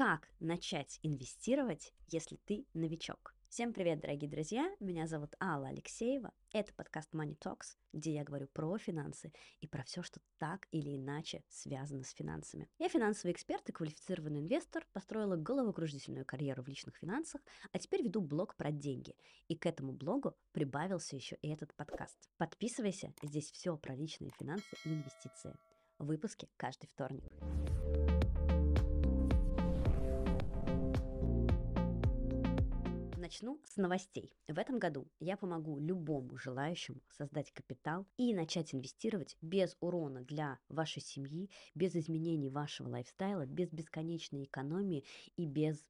Как начать инвестировать, если ты новичок? Всем привет, дорогие друзья! Меня зовут Алла Алексеева. Это подкаст Money Talks, где я говорю про финансы и про все, что так или иначе связано с финансами. Я финансовый эксперт и квалифицированный инвестор, построила головокружительную карьеру в личных финансах, а теперь веду блог про деньги. И к этому блогу прибавился еще и этот подкаст. Подписывайся, здесь все про личные финансы и инвестиции. Выпуски каждый вторник. Начну с новостей. В этом году я помогу любому желающему создать капитал и начать инвестировать без урона для вашей семьи, без изменений вашего лайфстайла, без бесконечной экономии и без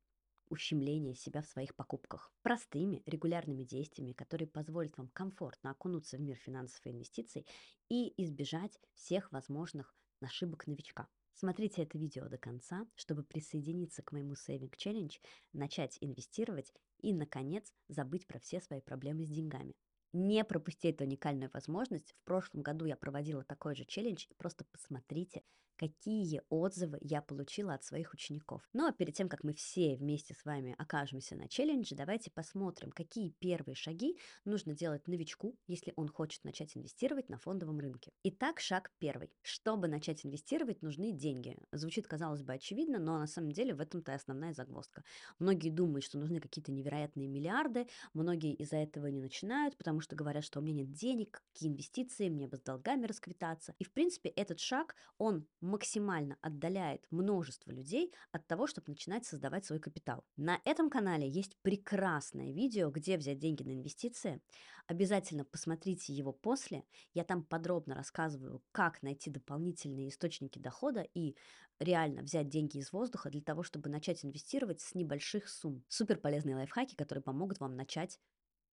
ущемления себя в своих покупках. Простыми, регулярными действиями, которые позволят вам комфортно окунуться в мир финансов и инвестиций и избежать всех возможных ошибок новичка. Смотрите это видео до конца, чтобы присоединиться к моему Saving Challenge, начать инвестировать и, наконец, забыть про все свои проблемы с деньгами. Не пропустите эту уникальную возможность. В прошлом году я проводила такой же челлендж. Просто посмотрите, какие отзывы я получила от своих учеников. Ну а перед тем, как мы все вместе с вами окажемся на челлендже, давайте посмотрим, какие первые шаги нужно делать новичку, если он хочет начать инвестировать на фондовом рынке. Итак, шаг первый. Чтобы начать инвестировать, нужны деньги. Звучит, казалось бы, очевидно, но на самом деле в этом-то и основная загвоздка. Многие думают, что нужны какие-то невероятные миллиарды, многие из-за этого не начинают, потому что говорят, что у меня нет денег, какие инвестиции, мне бы с долгами расквитаться. И, в принципе, этот шаг, он максимально отдаляет множество людей от того, чтобы начинать создавать свой капитал. На этом канале есть прекрасное видео, где взять деньги на инвестиции. Обязательно посмотрите его после. Я там подробно рассказываю, как найти дополнительные источники дохода и реально взять деньги из воздуха для того, чтобы начать инвестировать с небольших сумм. Супер полезные лайфхаки, которые помогут вам начать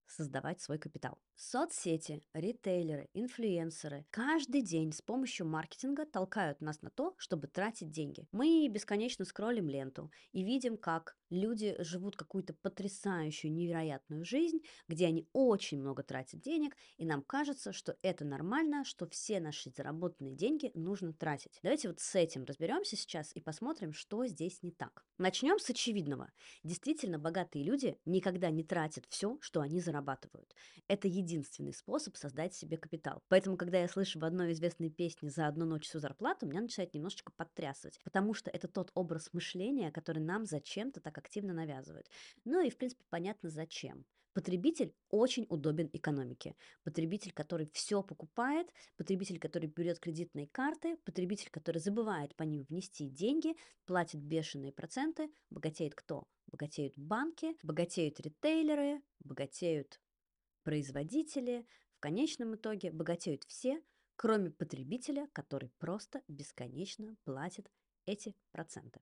создавать свой капитал. Соцсети, ритейлеры, инфлюенсеры каждый день с помощью маркетинга толкают нас на то, чтобы тратить деньги. Мы бесконечно скроллим ленту и видим, как люди живут какую-то потрясающую, невероятную жизнь, где они очень много тратят денег, и нам кажется, что это нормально, что все наши заработанные деньги нужно тратить. Давайте вот с этим разберемся сейчас и посмотрим, что здесь не так. Начнем с очевидного. Действительно, богатые люди никогда не тратят все, что они зарабатывают. Это единственный способ создать себе капитал. Поэтому, когда я слышу в одной известной песне «За одну ночь всю зарплату», меня начинает немножечко подтрясывать, потому что это тот образ мышления, который нам зачем-то так активно навязывают. Ну и, в принципе, понятно зачем. Потребитель очень удобен экономике. Потребитель, который все покупает, потребитель, который берет кредитные карты, потребитель, который забывает по ним внести деньги, платит бешеные проценты, богатеет кто? Богатеют банки, богатеют ритейлеры, богатеют производители. В конечном итоге богатеют все, кроме потребителя, который просто бесконечно платит эти проценты.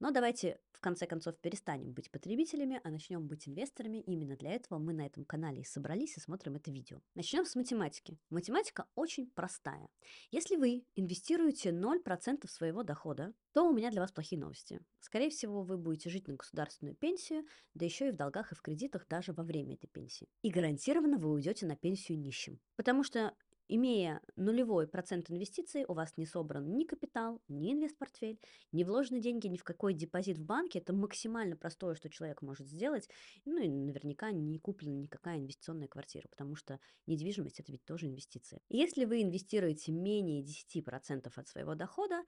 Но давайте конце концов перестанем быть потребителями, а начнем быть инвесторами. Именно для этого мы на этом канале и собрались и смотрим это видео. Начнем с математики. Математика очень простая. Если вы инвестируете 0% своего дохода, то у меня для вас плохие новости. Скорее всего, вы будете жить на государственную пенсию, да еще и в долгах и в кредитах даже во время этой пенсии. И гарантированно вы уйдете на пенсию нищим. Потому что Имея нулевой процент инвестиций, у вас не собран ни капитал, ни инвестпортфель, не вложены деньги ни в какой депозит в банке. Это максимально простое, что человек может сделать. Ну и наверняка не куплена никакая инвестиционная квартира, потому что недвижимость – это ведь тоже инвестиция. Если вы инвестируете менее 10% от своего дохода,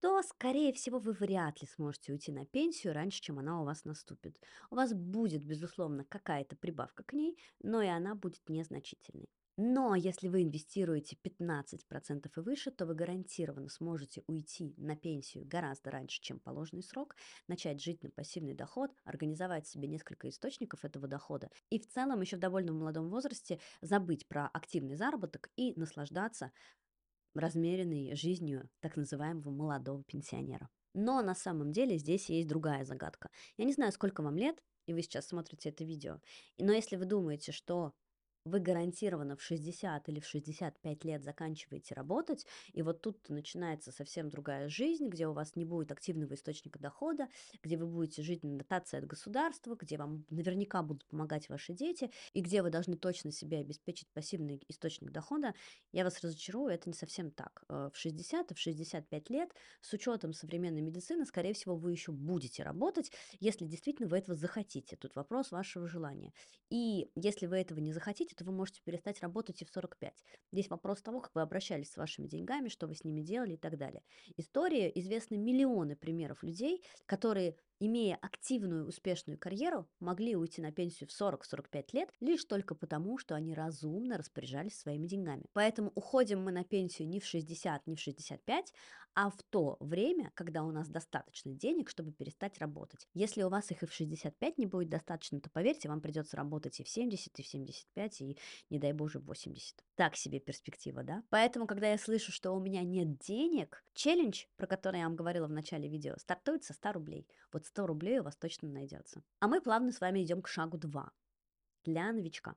то, скорее всего, вы вряд ли сможете уйти на пенсию раньше, чем она у вас наступит. У вас будет, безусловно, какая-то прибавка к ней, но и она будет незначительной. Но если вы инвестируете 15% и выше, то вы гарантированно сможете уйти на пенсию гораздо раньше, чем положенный срок, начать жить на пассивный доход, организовать себе несколько источников этого дохода и в целом еще в довольно молодом возрасте забыть про активный заработок и наслаждаться размеренной жизнью так называемого молодого пенсионера. Но на самом деле здесь есть другая загадка. Я не знаю, сколько вам лет, и вы сейчас смотрите это видео, но если вы думаете, что вы гарантированно в 60 или в 65 лет заканчиваете работать, и вот тут начинается совсем другая жизнь, где у вас не будет активного источника дохода, где вы будете жить на дотации от государства, где вам наверняка будут помогать ваши дети, и где вы должны точно себе обеспечить пассивный источник дохода, я вас разочарую, это не совсем так. Э, в 60 и в 65 лет с учетом современной медицины, скорее всего, вы еще будете работать, если действительно вы этого захотите. Тут вопрос вашего желания. И если вы этого не захотите, то вы можете перестать работать и в 45. Здесь вопрос того, как вы обращались с вашими деньгами, что вы с ними делали и так далее. История известны миллионы примеров людей, которые имея активную успешную карьеру, могли уйти на пенсию в 40-45 лет лишь только потому, что они разумно распоряжались своими деньгами. Поэтому уходим мы на пенсию не в 60, не в 65, а в то время, когда у нас достаточно денег, чтобы перестать работать. Если у вас их и в 65 не будет достаточно, то поверьте, вам придется работать и в 70, и в 75, и, не дай боже, в 80. Так себе перспектива, да? Поэтому, когда я слышу, что у меня нет денег, челлендж, про который я вам говорила в начале видео, стартует со 100 рублей. Вот 100 рублей у вас точно найдется. А мы плавно с вами идем к шагу 2. Для новичка.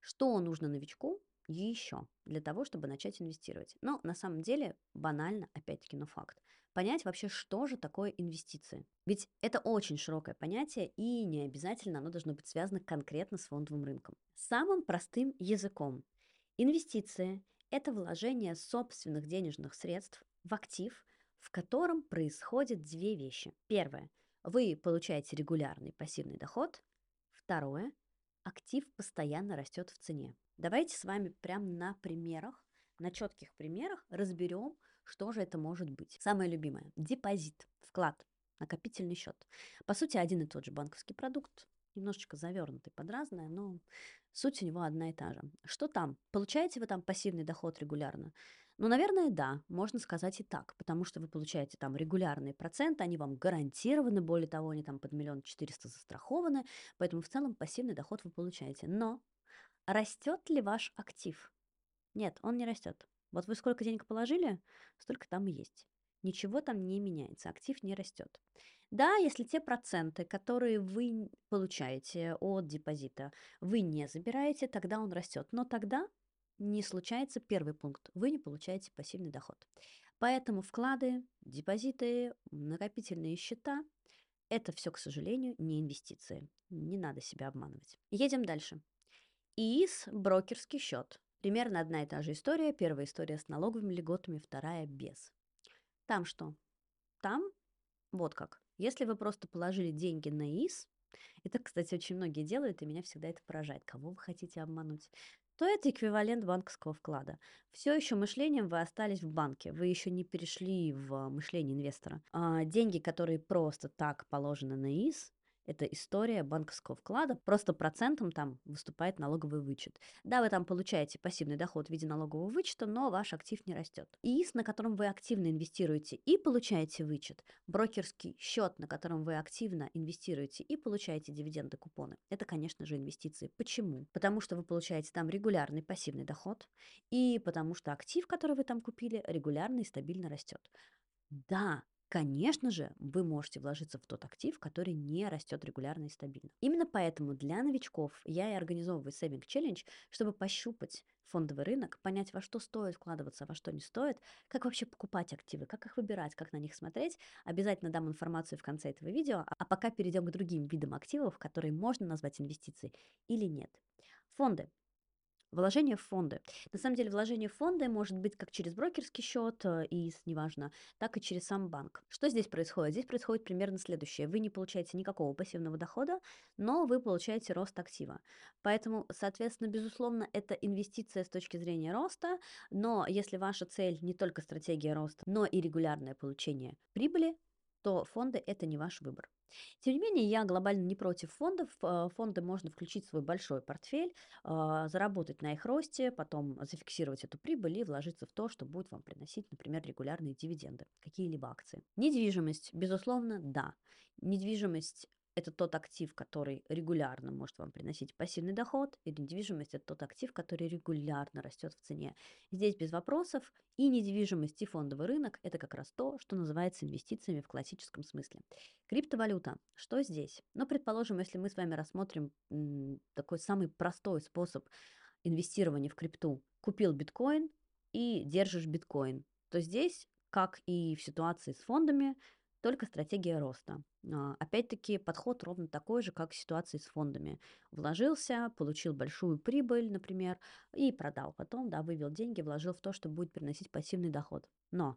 Что нужно новичку еще для того, чтобы начать инвестировать? Но на самом деле банально, опять-таки, но факт. Понять вообще, что же такое инвестиции. Ведь это очень широкое понятие, и не обязательно оно должно быть связано конкретно с фондовым рынком. Самым простым языком. Инвестиции – это вложение собственных денежных средств в актив, в котором происходят две вещи. Первое – вы получаете регулярный пассивный доход. Второе, актив постоянно растет в цене. Давайте с вами прям на примерах, на четких примерах разберем, что же это может быть. Самое любимое – депозит, вклад, накопительный счет. По сути, один и тот же банковский продукт, немножечко завернутый под разное, но суть у него одна и та же. Что там? Получаете вы там пассивный доход регулярно? Ну, наверное, да, можно сказать и так, потому что вы получаете там регулярные проценты, они вам гарантированы, более того, они там под миллион четыреста застрахованы, поэтому в целом пассивный доход вы получаете. Но растет ли ваш актив? Нет, он не растет. Вот вы сколько денег положили, столько там и есть. Ничего там не меняется, актив не растет. Да, если те проценты, которые вы получаете от депозита, вы не забираете, тогда он растет. Но тогда не случается первый пункт. Вы не получаете пассивный доход. Поэтому вклады, депозиты, накопительные счета – это все, к сожалению, не инвестиции. Не надо себя обманывать. Едем дальше. ИИС – брокерский счет. Примерно одна и та же история. Первая история с налоговыми льготами, вторая – без. Там что? Там вот как. Если вы просто положили деньги на ИИС, это, кстати, очень многие делают, и меня всегда это поражает. Кого вы хотите обмануть? То это эквивалент банковского вклада. Все еще мышлением вы остались в банке, вы еще не перешли в мышление инвестора. А деньги, которые просто так положены на ИС, это история банковского вклада, просто процентом там выступает налоговый вычет. Да, вы там получаете пассивный доход в виде налогового вычета, но ваш актив не растет. ИИС, на котором вы активно инвестируете и получаете вычет, брокерский счет, на котором вы активно инвестируете и получаете дивиденды, купоны, это, конечно же, инвестиции. Почему? Потому что вы получаете там регулярный пассивный доход и потому что актив, который вы там купили, регулярно и стабильно растет. Да, Конечно же, вы можете вложиться в тот актив, который не растет регулярно и стабильно. Именно поэтому для новичков я и организовываю Saving Challenge, чтобы пощупать фондовый рынок, понять, во что стоит вкладываться, а во что не стоит, как вообще покупать активы, как их выбирать, как на них смотреть. Обязательно дам информацию в конце этого видео, а пока перейдем к другим видам активов, которые можно назвать инвестицией или нет. Фонды. Вложение в фонды. На самом деле вложение в фонды может быть как через брокерский счет, э, ИИС, неважно, так и через сам банк. Что здесь происходит? Здесь происходит примерно следующее. Вы не получаете никакого пассивного дохода, но вы получаете рост актива. Поэтому, соответственно, безусловно, это инвестиция с точки зрения роста, но если ваша цель не только стратегия роста, но и регулярное получение прибыли, то фонды – это не ваш выбор. Тем не менее, я глобально не против фондов. Э, фонды можно включить в свой большой портфель, а, заработать на их росте, потом зафиксировать эту прибыль и вложиться в то, что будет вам приносить, например, регулярные дивиденды, какие-либо акции. Недвижимость, безусловно, да. Недвижимость это тот актив, который регулярно может вам приносить пассивный доход, и недвижимость – это тот актив, который регулярно растет в цене. Здесь без вопросов. И недвижимость, и фондовый рынок – это как раз то, что называется инвестициями в классическом смысле. Криптовалюта. Что здесь? Ну, предположим, если мы с вами рассмотрим такой самый простой способ инвестирование в крипту. Купил биткоин и держишь биткоин. То здесь, как и в ситуации с фондами, только стратегия роста. А, опять-таки подход ровно такой же, как в ситуации с фондами. Вложился, получил большую прибыль, например, и продал. Потом, да, вывел деньги, вложил в то, что будет приносить пассивный доход. Но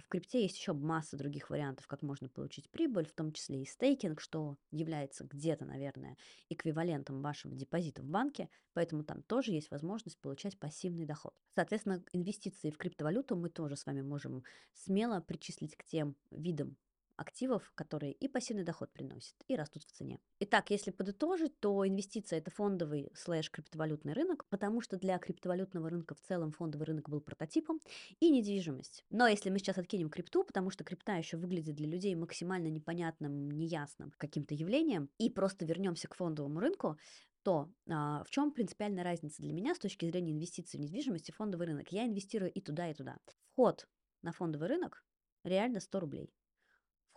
в крипте есть еще масса других вариантов, как можно получить прибыль, в том числе и стейкинг, что является где-то, наверное, эквивалентом вашего депозита в банке, поэтому там тоже есть возможность получать пассивный доход. Соответственно, инвестиции в криптовалюту мы тоже с вами можем смело причислить к тем видам активов, которые и пассивный доход приносят, и растут в цене. Итак, если подытожить, то инвестиция – это фондовый слэш криптовалютный рынок, потому что для криптовалютного рынка в целом фондовый рынок был прототипом, и недвижимость. Но если мы сейчас откинем крипту, потому что крипта еще выглядит для людей максимально непонятным, неясным каким-то явлением, и просто вернемся к фондовому рынку, то а, в чем принципиальная разница для меня с точки зрения инвестиций в недвижимость и фондовый рынок? Я инвестирую и туда, и туда. Вход на фондовый рынок реально 100 рублей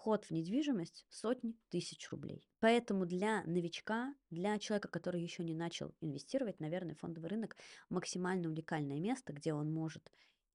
вход в недвижимость сотни тысяч рублей. Поэтому для новичка, для человека, который еще не начал инвестировать, наверное, фондовый рынок максимально уникальное место, где он может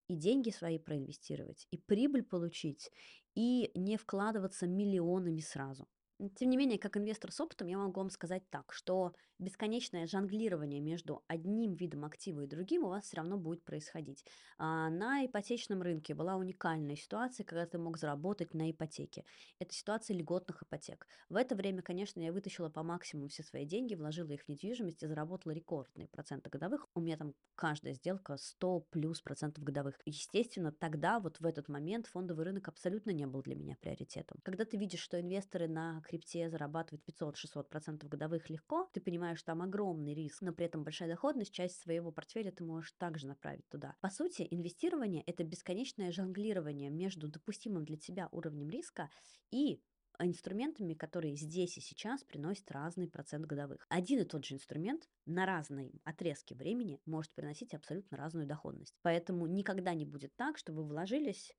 и деньги свои проинвестировать, и прибыль получить, и не вкладываться миллионами сразу. Тем не менее, как инвестор с опытом, я могу вам сказать так, что бесконечное жонглирование между одним видом актива и другим у вас все равно будет происходить. А на ипотечном рынке была уникальная ситуация, когда ты мог заработать на ипотеке. Это ситуация льготных ипотек. В это время, конечно, я вытащила по максимуму все свои деньги, вложила их в недвижимость и заработала рекордные проценты годовых. У меня там каждая сделка 100 плюс процентов годовых. Естественно, тогда, вот в этот момент, фондовый рынок абсолютно не был для меня приоритетом. Когда ты видишь, что инвесторы на крипте зарабатывают 500-600 процентов годовых легко, ты понимаешь, понимаешь, там огромный риск, но при этом большая доходность, часть своего портфеля ты можешь также направить туда. По сути, инвестирование – это бесконечное жонглирование между допустимым для тебя уровнем риска и инструментами, которые здесь и сейчас приносят разный процент годовых. Один и тот же инструмент на разные отрезки времени может приносить абсолютно разную доходность. Поэтому никогда не будет так, что вы вложились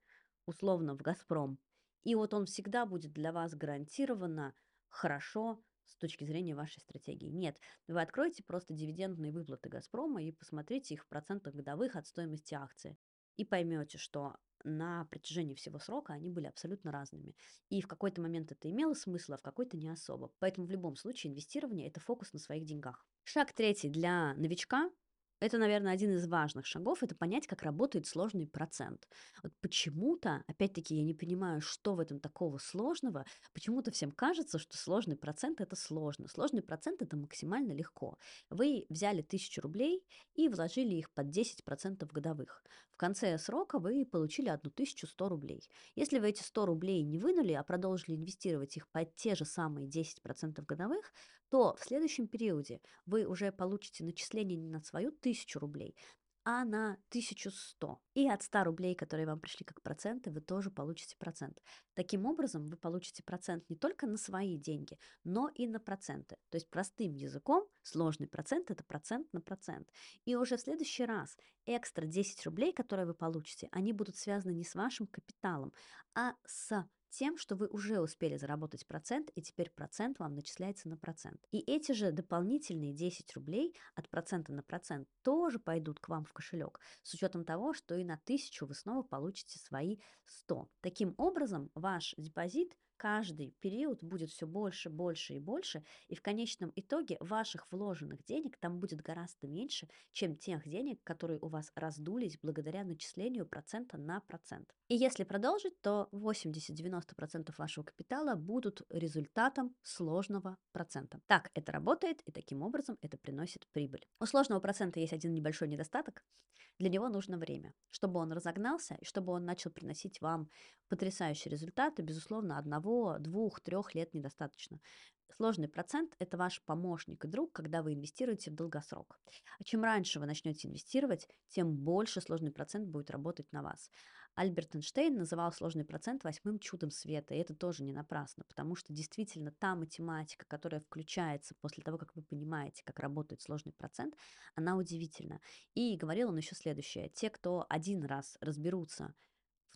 условно в «Газпром», и вот он всегда будет для вас гарантированно хорошо с точки зрения вашей стратегии. Нет, вы откроете просто дивидендные выплаты «Газпрома» и посмотрите их в процентах годовых от стоимости акции. И поймете, что на протяжении всего срока они были абсолютно разными. И в какой-то момент это имело смысл, а в какой-то не особо. Поэтому в любом случае инвестирование – это фокус на своих деньгах. Шаг третий для новичка это, наверное, один из важных шагов, это понять, как работает сложный процент. Вот почему-то, опять-таки, я не понимаю, что в этом такого сложного, почему-то всем кажется, что сложный процент – это сложно. Сложный процент – это максимально легко. Вы взяли тысячу рублей и вложили их под 10% годовых. В конце срока вы получили 1100 рублей. Если вы эти 100 рублей не вынули, а продолжили инвестировать их под те же самые 10% годовых, то в следующем периоде вы уже получите начисление не на свою тысячу рублей, а на 1100. И от 100 рублей, которые вам пришли как проценты, вы тоже получите процент. Таким образом, вы получите процент не только на свои деньги, но и на проценты. То есть простым языком сложный процент – это процент на процент. И уже в следующий раз экстра 10 рублей, которые вы получите, они будут связаны не с вашим капиталом, а с тем, что вы уже успели заработать процент, и теперь процент вам начисляется на процент. И эти же дополнительные 10 рублей от процента на процент тоже пойдут к вам в кошелек, с учетом того, что и на 1000 вы снова получите свои 100. Таким образом, ваш депозит каждый период будет все больше, больше и больше, и в конечном итоге ваших вложенных денег там будет гораздо меньше, чем тех денег, которые у вас раздулись благодаря начислению процента на процент. И если продолжить, то 80-90% вашего капитала будут результатом сложного процента. Так это работает, и таким образом это приносит прибыль. У сложного процента есть один небольшой недостаток. Для него нужно время, чтобы он разогнался и чтобы он начал приносить вам потрясающие результаты, безусловно, одного, двух, трех лет недостаточно. Сложный процент – это ваш помощник и друг, когда вы инвестируете в долгосрок. А чем раньше вы начнете инвестировать, тем больше сложный процент будет работать на вас. Альберт Эйнштейн называл сложный процент восьмым чудом света, и это тоже не напрасно, потому что действительно та математика, которая включается после того, как вы понимаете, как работает сложный процент, она удивительна. И говорил он еще следующее. Те, кто один раз разберутся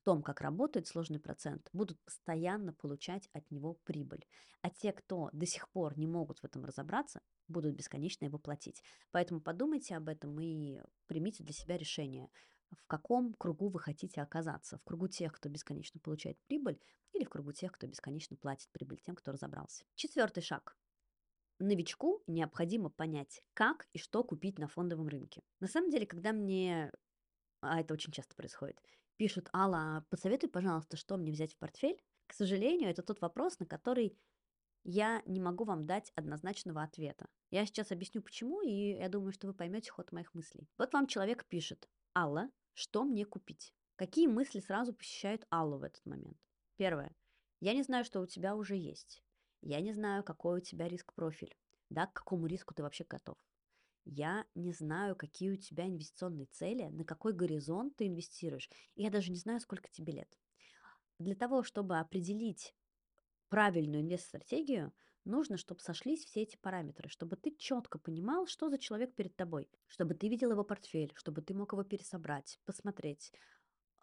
том, как работает сложный процент, будут постоянно получать от него прибыль. А те, кто до сих пор не могут в этом разобраться, будут бесконечно его платить. Поэтому подумайте об этом и примите для себя решение, в каком кругу вы хотите оказаться. В кругу тех, кто бесконечно получает прибыль, или в кругу тех, кто бесконечно платит прибыль тем, кто разобрался. Четвертый шаг. Новичку необходимо понять, как и что купить на фондовом рынке. На самом деле, когда мне, а это очень часто происходит, пишут, Алла, посоветуй, пожалуйста, что мне взять в портфель, к сожалению, это тот вопрос, на который я не могу вам дать однозначного ответа. Я сейчас объясню почему, и я думаю, что вы поймете ход моих мыслей. Вот вам человек пишет, Алла, что мне купить? Какие мысли сразу посещают Аллу в этот момент? Первое. Я не знаю, что у тебя уже есть. Я не знаю, какой у тебя риск-профиль. Да, к какому риску ты вообще готов. Я не знаю, какие у тебя инвестиционные цели, на какой горизонт ты инвестируешь. И я даже не знаю, сколько тебе лет. Для того, чтобы определить правильную инвест-стратегию, нужно, чтобы сошлись все эти параметры, чтобы ты четко понимал, что за человек перед тобой, чтобы ты видел его портфель, чтобы ты мог его пересобрать, посмотреть,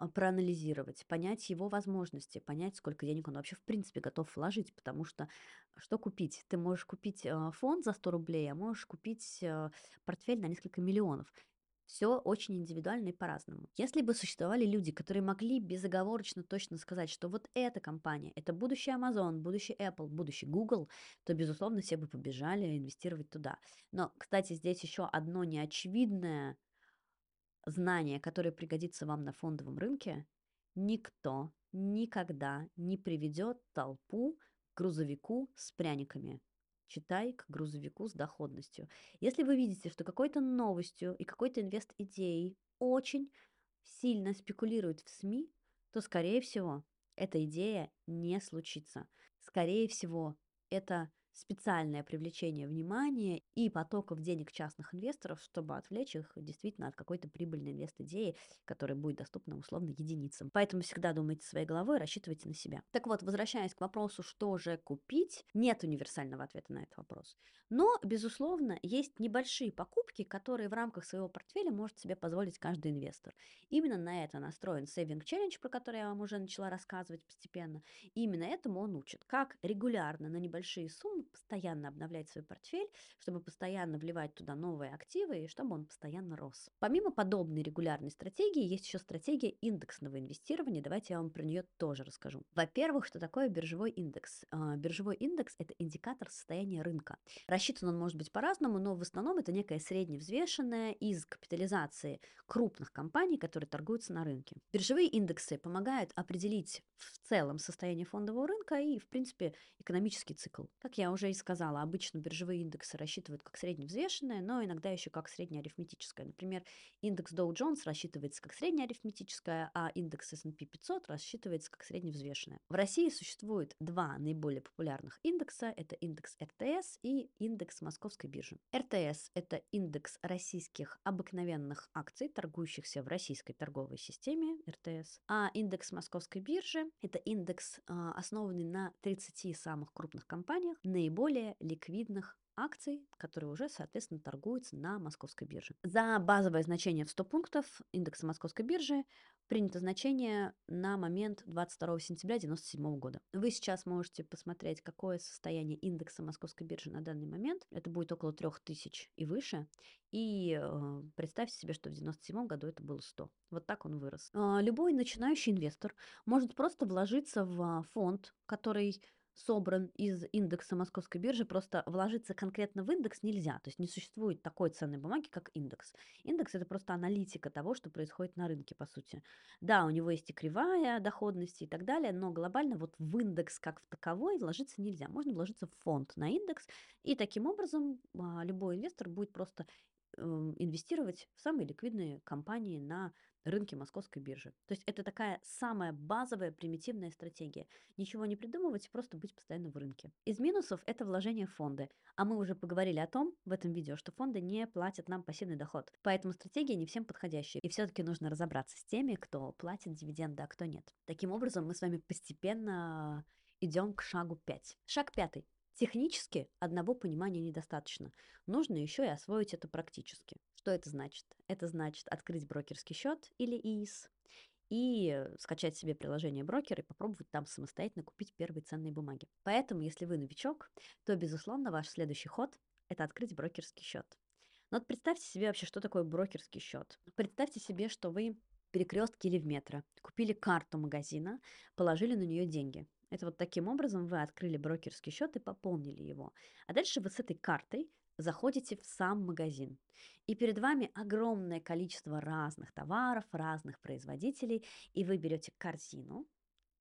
проанализировать, понять его возможности, понять, сколько денег он вообще в принципе готов вложить, потому что что купить? Ты можешь купить а, фонд за 100 рублей, а можешь купить а, портфель на несколько миллионов. Все очень индивидуально и по-разному. Если бы существовали люди, которые могли безоговорочно точно сказать, что вот эта компания, это будущий Amazon, будущий Apple, будущий Google, то, безусловно, все бы побежали инвестировать туда. Но, кстати, здесь еще одно неочевидное знание, которое пригодится вам на фондовом рынке, никто никогда не приведет толпу к грузовику с пряниками читай к грузовику с доходностью. Если вы видите, что какой-то новостью и какой-то инвест-идеей очень сильно спекулируют в СМИ, то, скорее всего, эта идея не случится. Скорее всего, это специальное привлечение внимания и потоков денег частных инвесторов, чтобы отвлечь их действительно от какой-то прибыльной инвест-идеи, которая будет доступна условно единицам. Поэтому всегда думайте своей головой, рассчитывайте на себя. Так вот, возвращаясь к вопросу, что же купить, нет универсального ответа на этот вопрос. Но, безусловно, есть небольшие покупки, которые в рамках своего портфеля может себе позволить каждый инвестор. Именно на это настроен Saving Challenge, про который я вам уже начала рассказывать постепенно. И именно этому он учит, как регулярно на небольшие суммы постоянно обновлять свой портфель, чтобы постоянно вливать туда новые активы и чтобы он постоянно рос. Помимо подобной регулярной стратегии, есть еще стратегия индексного инвестирования. Давайте я вам про нее тоже расскажу. Во-первых, что такое биржевой индекс? А, биржевой индекс – это индикатор состояния рынка. Рассчитан он может быть по-разному, но в основном это некая средневзвешенная из капитализации крупных компаний, которые торгуются на рынке. Биржевые индексы помогают определить в целом состояние фондового рынка и, в принципе, экономический цикл. Как я уже и сказала, обычно биржевые индексы рассчитывают как средневзвешенное, но иногда еще как среднеарифметическое. Например, индекс Dow Jones рассчитывается как среднеарифметическое, а индекс S&P 500 рассчитывается как средневзвешенное. В России существует два наиболее популярных индекса. Это индекс РТС и индекс Московской биржи. РТС – это индекс российских обыкновенных акций, торгующихся в российской торговой системе РТС. А индекс Московской биржи – это индекс, а, основанный на 30 самых крупных компаниях, наиболее ликвидных акций, которые уже, соответственно, торгуются на московской бирже. За базовое значение в 100 пунктов индекса московской биржи принято значение на момент 22 сентября 1997 года. Вы сейчас можете посмотреть, какое состояние индекса московской биржи на данный момент. Это будет около 3000 и выше. И э, представьте себе, что в 1997 году это было 100. Вот так он вырос. Э, любой начинающий инвестор может просто вложиться в фонд, который собран из индекса московской биржи, просто вложиться конкретно в индекс нельзя. То есть не существует такой ценной бумаги, как индекс. Индекс – это просто аналитика того, что происходит на рынке, по сути. Да, у него есть и кривая доходности и так далее, но глобально вот в индекс как в таковой вложиться нельзя. Можно вложиться в фонд на индекс, и таким образом а, любой инвестор будет просто эм, инвестировать в самые ликвидные компании на рынке московской биржи. То есть это такая самая базовая примитивная стратегия. Ничего не придумывать, просто быть постоянно в рынке. Из минусов это вложение в фонды. А мы уже поговорили о том в этом видео, что фонды не платят нам пассивный доход. Поэтому стратегия не всем подходящая. И все-таки нужно разобраться с теми, кто платит дивиденды, а кто нет. Таким образом, мы с вами постепенно идем к шагу 5. Шаг пятый. Технически одного понимания недостаточно. Нужно еще и освоить это практически. Что это значит? Это значит открыть брокерский счет или ИИС и скачать себе приложение брокера и попробовать там самостоятельно купить первые ценные бумаги. Поэтому, если вы новичок, то, безусловно, ваш следующий ход – это открыть брокерский счет. Но вот представьте себе вообще, что такое брокерский счет. Представьте себе, что вы перекрестке или в метро, купили карту магазина, положили на нее деньги. Это вот таким образом вы открыли брокерский счет и пополнили его. А дальше вы с этой картой заходите в сам магазин. И перед вами огромное количество разных товаров, разных производителей, и вы берете корзину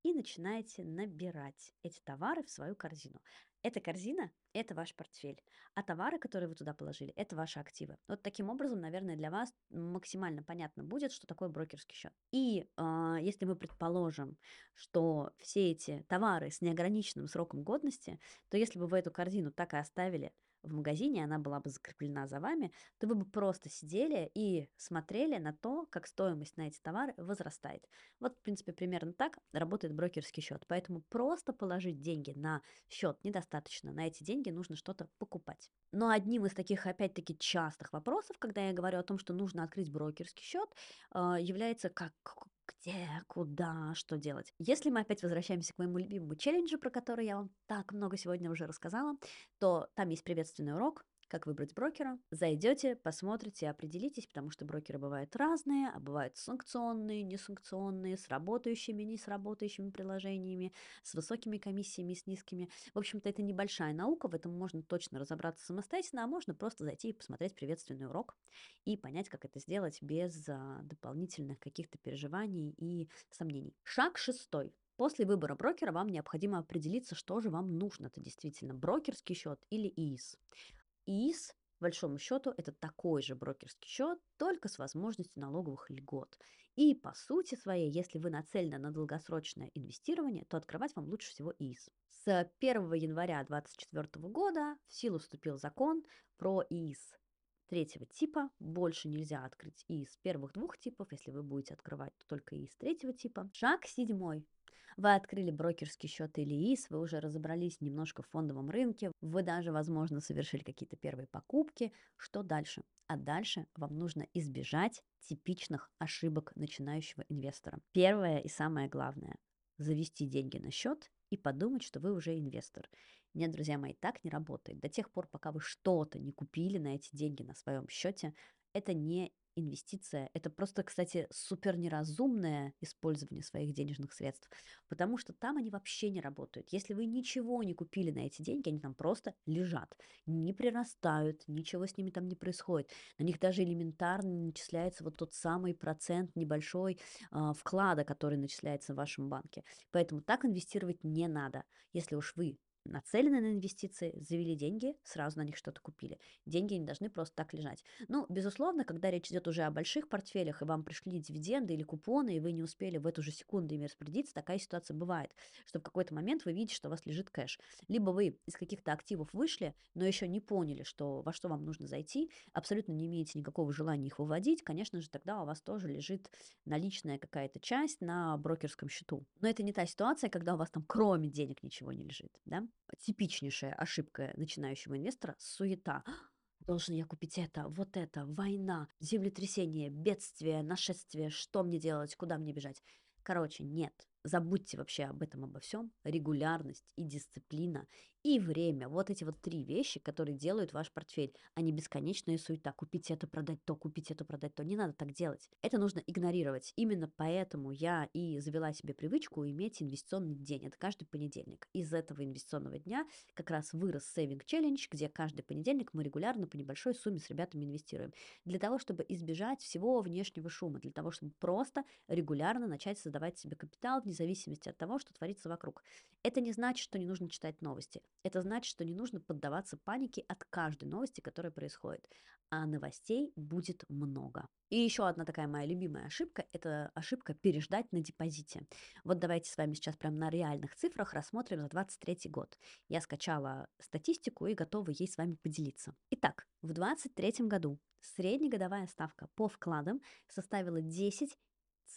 и начинаете набирать эти товары в свою корзину. Эта корзина – это ваш портфель, а товары, которые вы туда положили, это ваши активы. Вот таким образом, наверное, для вас максимально понятно будет, что такое брокерский счет. И э, если мы предположим, что все эти товары с неограниченным сроком годности, то если бы вы эту корзину так и оставили – в магазине, она была бы закреплена за вами, то вы бы просто сидели и смотрели на то, как стоимость на эти товары возрастает. Вот, в принципе, примерно так работает брокерский счет. Поэтому просто положить деньги на счет недостаточно. На эти деньги нужно что-то покупать. Но одним из таких, опять-таки, частых вопросов, когда я говорю о том, что нужно открыть брокерский счет, а, является как где, куда, что делать. Если мы опять возвращаемся к моему любимому челленджу, про который я вам так много сегодня уже рассказала, то там есть приветственный урок, как выбрать брокера. Зайдете, посмотрите, определитесь, потому что брокеры бывают разные, а бывают санкционные, несанкционные, с работающими, не с работающими приложениями, с высокими комиссиями, с низкими. В общем-то, это небольшая наука, в этом можно точно разобраться самостоятельно, а можно просто зайти и посмотреть приветственный урок и понять, как это сделать без а, дополнительных каких-то переживаний и сомнений. Шаг шестой. После выбора брокера вам необходимо определиться, что же вам нужно. Это действительно брокерский счет или ИИС. ИИС, по большому счету, это такой же брокерский счет, только с возможностью налоговых льгот. И по сути своей, если вы нацелены на долгосрочное инвестирование, то открывать вам лучше всего ИИС. С 1 января 2024 года в силу вступил закон про ИИС третьего типа. Больше нельзя открыть ИИС первых двух типов. Если вы будете открывать, то только ИИС третьего типа. Шаг седьмой. Вы открыли брокерский счет или ИИС, вы уже разобрались немножко в фондовом рынке, вы даже, возможно, совершили какие-то первые покупки. Что дальше? А дальше вам нужно избежать типичных ошибок начинающего инвестора. Первое и самое главное – завести деньги на счет и подумать, что вы уже инвестор. Нет, друзья мои, так не работает. До тех пор, пока вы что-то не купили на эти деньги на своем счете, это не инвестиция. Это просто, кстати, супер неразумное использование своих денежных средств, потому что там они вообще не работают. Если вы ничего не купили на эти деньги, они там просто лежат, не прирастают, ничего с ними там не происходит. На них даже элементарно начисляется вот тот самый процент небольшой э, вклада, который начисляется в вашем банке. Поэтому так инвестировать не надо. Если уж вы нацелены на инвестиции, завели деньги, сразу на них что-то купили. Деньги не должны просто так лежать. Ну, безусловно, когда речь идет уже о больших портфелях, и вам пришли дивиденды или купоны, и вы не успели в эту же секунду ими распорядиться, такая ситуация бывает, что в какой-то момент вы видите, что у вас лежит кэш. Либо вы из каких-то активов вышли, но еще не поняли, что во что вам нужно зайти, абсолютно не имеете никакого желания их выводить, конечно же, тогда у вас тоже лежит наличная какая-то часть на брокерском счету. Но это не та ситуация, когда у вас там кроме денег ничего не лежит, да? Типичнейшая ошибка начинающего инвестора – суета. Должен я купить это, вот это, война, землетрясение, бедствие, нашествие, что мне делать, куда мне бежать? Короче, нет. Забудьте вообще об этом, обо всем. Регулярность и дисциплина и время. Вот эти вот три вещи, которые делают ваш портфель, а не бесконечная суета. Купить это, продать то, купить это, продать то. Не надо так делать. Это нужно игнорировать. Именно поэтому я и завела себе привычку иметь инвестиционный день. Это каждый понедельник. Из этого инвестиционного дня как раз вырос Saving Challenge, где каждый понедельник мы регулярно по небольшой сумме с ребятами инвестируем. Для того, чтобы избежать всего внешнего шума, для того, чтобы просто регулярно начать создавать себе капитал вне зависимости от того, что творится вокруг. Это не значит, что не нужно читать новости. Это значит, что не нужно поддаваться панике от каждой новости, которая происходит. А новостей будет много. И еще одна такая моя любимая ошибка – это ошибка переждать на депозите. Вот давайте с вами сейчас прям на реальных цифрах рассмотрим за 23 год. Я скачала статистику и готова ей с вами поделиться. Итак, в 23 году среднегодовая ставка по вкладам составила 10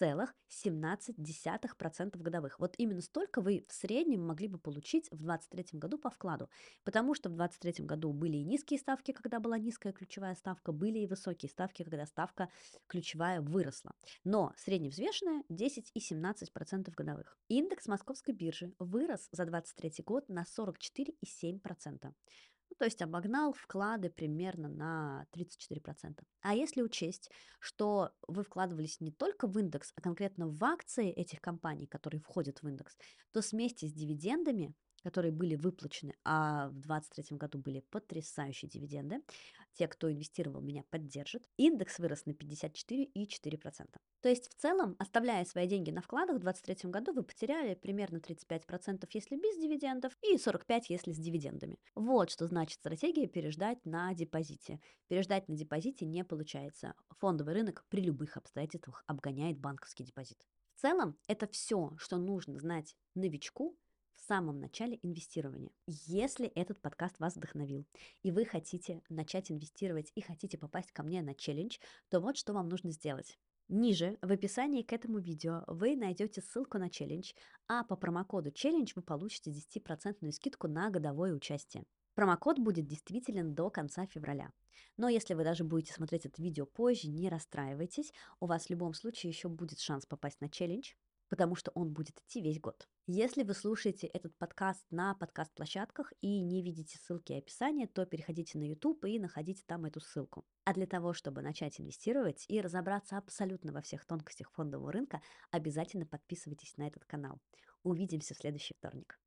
6,17% годовых. Вот именно столько вы в среднем могли бы получить в 2023 году по вкладу, потому что в 2023 году были и низкие ставки, когда была низкая ключевая ставка, были и высокие ставки, когда ставка ключевая выросла. Но средневзвешенная 10,17% годовых. Индекс московской биржи вырос за 2023 год на 44,7%. Ну, то есть обогнал вклады примерно на 34%. А если учесть, что вы вкладывались не только в индекс, а конкретно в акции этих компаний, которые входят в индекс, то вместе с дивидендами которые были выплачены, а в 2023 году были потрясающие дивиденды. Те, кто инвестировал, меня поддержат. Индекс вырос на 54,4%. То есть в целом, оставляя свои деньги на вкладах, в 2023 году вы потеряли примерно 35%, если без дивидендов, и 45% если с дивидендами. Вот что значит стратегия переждать на депозите. Переждать на депозите не получается. Фондовый рынок при любых обстоятельствах обгоняет банковский депозит. В целом, это все, что нужно знать новичку, самом начале инвестирования. Если этот подкаст вас вдохновил, и вы хотите начать инвестировать и хотите попасть ко мне на челлендж, то вот что вам нужно сделать. Ниже в описании к этому видео вы найдете ссылку на челлендж, а по промокоду челлендж вы получите 10% скидку на годовое участие. Промокод будет действителен до конца февраля. Но если вы даже будете смотреть это видео позже, не расстраивайтесь, у вас в любом случае еще будет шанс попасть на челлендж потому что он будет идти весь год. Если вы слушаете этот подкаст на подкаст-площадках и не видите ссылки и описания, то переходите на YouTube и находите там эту ссылку. А для того, чтобы начать инвестировать и разобраться абсолютно во всех тонкостях фондового рынка, обязательно подписывайтесь на этот канал. Увидимся в следующий вторник.